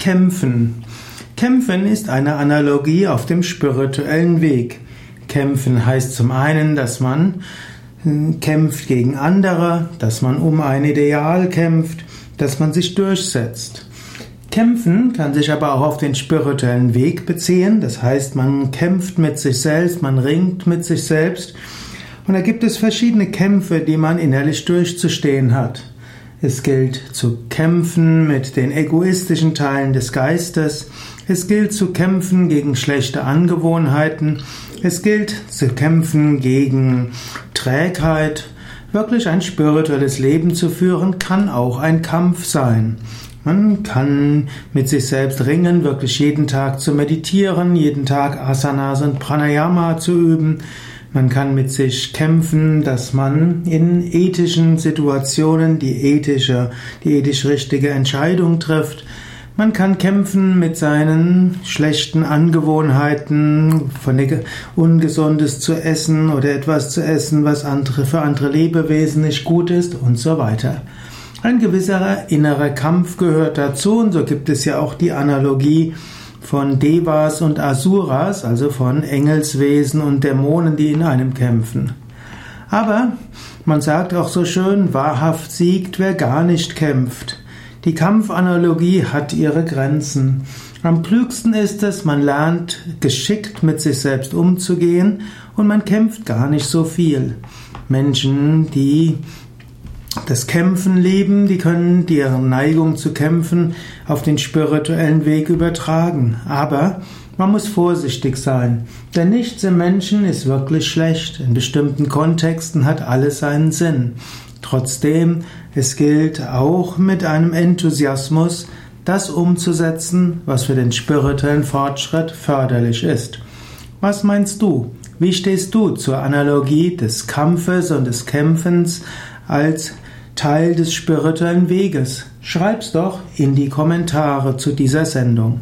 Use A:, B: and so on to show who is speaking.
A: Kämpfen. Kämpfen ist eine Analogie auf dem spirituellen Weg. Kämpfen heißt zum einen, dass man hm, kämpft gegen andere, dass man um ein Ideal kämpft, dass man sich durchsetzt. Kämpfen kann sich aber auch auf den spirituellen Weg beziehen, das heißt, man kämpft mit sich selbst, man ringt mit sich selbst und da gibt es verschiedene Kämpfe, die man innerlich durchzustehen hat. Es gilt zu kämpfen mit den egoistischen Teilen des Geistes. Es gilt zu kämpfen gegen schlechte Angewohnheiten. Es gilt zu kämpfen gegen Trägheit. Wirklich ein spirituelles Leben zu führen kann auch ein Kampf sein. Man kann mit sich selbst ringen, wirklich jeden Tag zu meditieren, jeden Tag Asanas und Pranayama zu üben. Man kann mit sich kämpfen, dass man in ethischen Situationen die ethische, die ethisch richtige Entscheidung trifft. Man kann kämpfen mit seinen schlechten Angewohnheiten, von Ungesundes zu essen oder etwas zu essen, was andere, für andere Lebewesen nicht gut ist und so weiter. Ein gewisser innerer Kampf gehört dazu und so gibt es ja auch die Analogie von Devas und Asuras, also von Engelswesen und Dämonen, die in einem kämpfen. Aber man sagt auch so schön, wahrhaft siegt, wer gar nicht kämpft. Die Kampfanalogie hat ihre Grenzen. Am klügsten ist es, man lernt geschickt mit sich selbst umzugehen und man kämpft gar nicht so viel. Menschen, die das Kämpfen lieben, die können ihre Neigung zu kämpfen auf den spirituellen Weg übertragen. Aber man muss vorsichtig sein, denn nichts im Menschen ist wirklich schlecht. In bestimmten Kontexten hat alles seinen Sinn. Trotzdem, es gilt auch mit einem Enthusiasmus, das umzusetzen, was für den spirituellen Fortschritt förderlich ist. Was meinst du? Wie stehst du zur Analogie des Kampfes und des Kämpfens als Teil des spirituellen Weges? Schreib's doch in die Kommentare zu dieser Sendung.